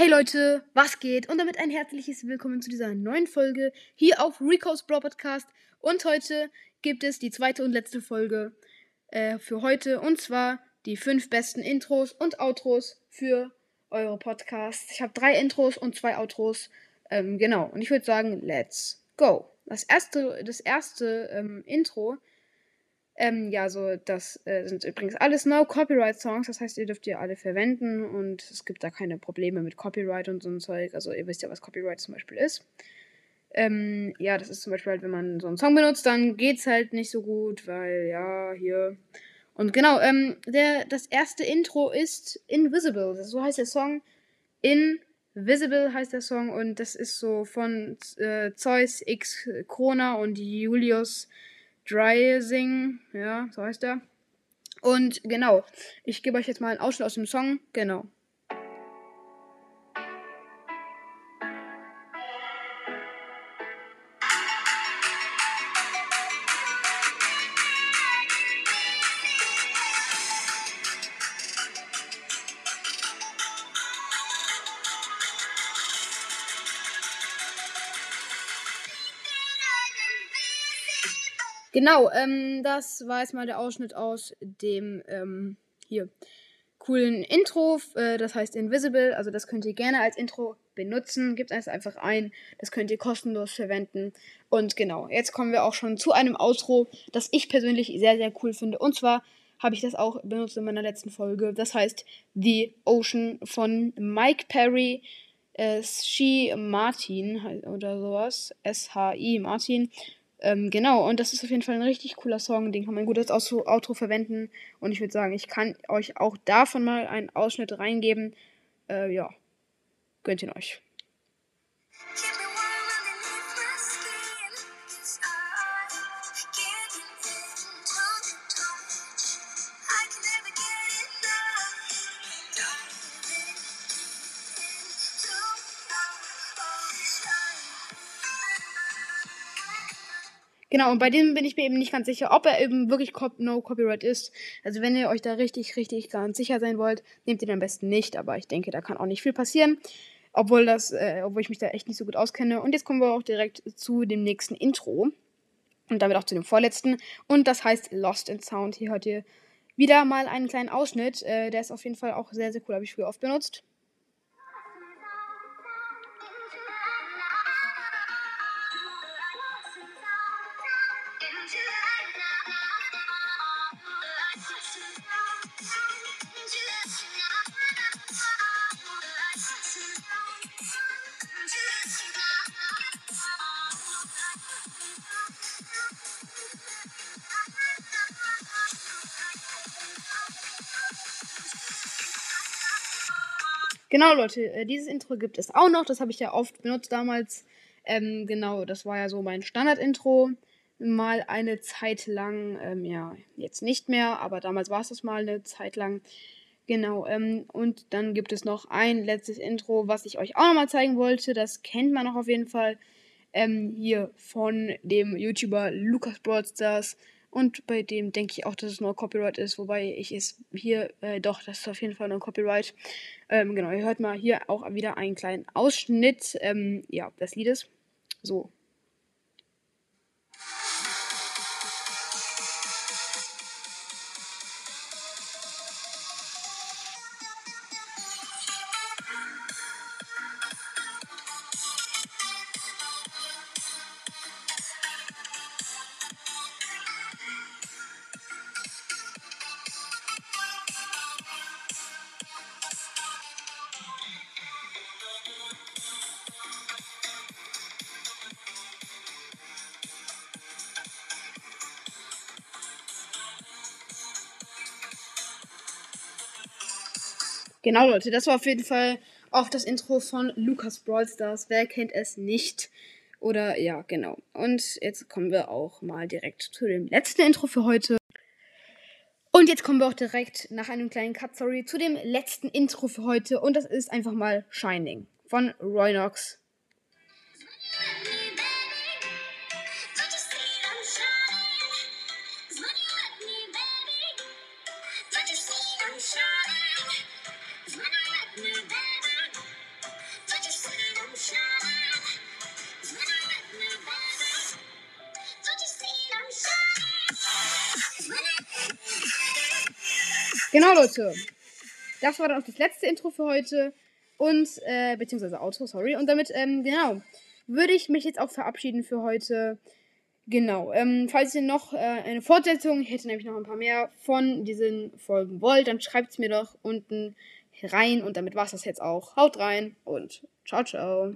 Hey Leute, was geht? Und damit ein herzliches Willkommen zu dieser neuen Folge hier auf Rico's Bro Podcast. Und heute gibt es die zweite und letzte Folge äh, für heute. Und zwar die fünf besten Intros und Outros für eure Podcasts. Ich habe drei Intros und zwei Outros. Ähm, genau. Und ich würde sagen, let's go. Das erste, das erste ähm, Intro ähm, ja, so, das äh, sind übrigens alles No-Copyright-Songs, das heißt, ihr dürft ihr alle verwenden und es gibt da keine Probleme mit Copyright und so ein Zeug. Also, ihr wisst ja, was Copyright zum Beispiel ist. Ähm, ja, das ist zum Beispiel halt, wenn man so einen Song benutzt, dann geht's halt nicht so gut, weil, ja, hier. Und genau, ähm, der, das erste Intro ist Invisible, so heißt der Song. Invisible heißt der Song und das ist so von äh, Zeus X Krona und Julius Drising, ja, so heißt er. Und genau, ich gebe euch jetzt mal einen Ausschnitt aus dem Song. Genau. Genau, ähm, das war jetzt mal der Ausschnitt aus dem ähm, hier coolen Intro. Äh, das heißt Invisible. Also das könnt ihr gerne als Intro benutzen. Gebt es einfach ein. Das könnt ihr kostenlos verwenden. Und genau, jetzt kommen wir auch schon zu einem Outro, das ich persönlich sehr, sehr cool finde. Und zwar habe ich das auch benutzt in meiner letzten Folge. Das heißt The Ocean von Mike Perry. Äh, She Martin oder sowas. S-H-I Martin. Ähm, genau, und das ist auf jeden Fall ein richtig cooler Song. Den kann man gut als Outro verwenden. Und ich würde sagen, ich kann euch auch davon mal einen Ausschnitt reingeben. Äh, ja, gönnt ihn euch. Genau, und bei dem bin ich mir eben nicht ganz sicher, ob er eben wirklich No Copyright ist. Also wenn ihr euch da richtig, richtig ganz sicher sein wollt, nehmt ihn am besten nicht. Aber ich denke, da kann auch nicht viel passieren. Obwohl das, äh, obwohl ich mich da echt nicht so gut auskenne. Und jetzt kommen wir auch direkt zu dem nächsten Intro. Und damit auch zu dem vorletzten. Und das heißt Lost in Sound. Hier hört ihr wieder mal einen kleinen Ausschnitt. Äh, der ist auf jeden Fall auch sehr, sehr cool. Habe ich früher oft benutzt. Genau, Leute, äh, dieses Intro gibt es auch noch. Das habe ich ja oft benutzt damals. Ähm, genau, das war ja so mein Standard-Intro. Mal eine Zeit lang, ähm, ja, jetzt nicht mehr, aber damals war es das mal eine Zeit lang. Genau, ähm, und dann gibt es noch ein letztes Intro, was ich euch auch nochmal zeigen wollte. Das kennt man noch auf jeden Fall. Ähm, hier von dem YouTuber Lukas Broadstars. Und bei dem denke ich auch, dass es nur Copyright ist, wobei ich es hier, äh, doch, das ist auf jeden Fall nur Copyright. Ähm, genau, ihr hört mal hier auch wieder einen kleinen Ausschnitt ähm, ja, des Liedes. So, Genau, Leute, das war auf jeden Fall auch das Intro von Lukas Brawl Stars. Wer kennt es nicht? Oder ja, genau. Und jetzt kommen wir auch mal direkt zu dem letzten Intro für heute. Und jetzt kommen wir auch direkt nach einem kleinen Cut, sorry, zu dem letzten Intro für heute. Und das ist einfach mal Shining von Roynox. Genau, Leute. Das war dann auch das letzte Intro für heute. Und, äh, beziehungsweise Outro, sorry. Und damit, ähm, genau, würde ich mich jetzt auch verabschieden für heute. Genau. Ähm, falls ihr noch äh, eine Fortsetzung, ich hätte nämlich noch ein paar mehr von diesen Folgen wollt, dann schreibt es mir doch unten rein. Und damit war es das jetzt auch. Haut rein und ciao, ciao.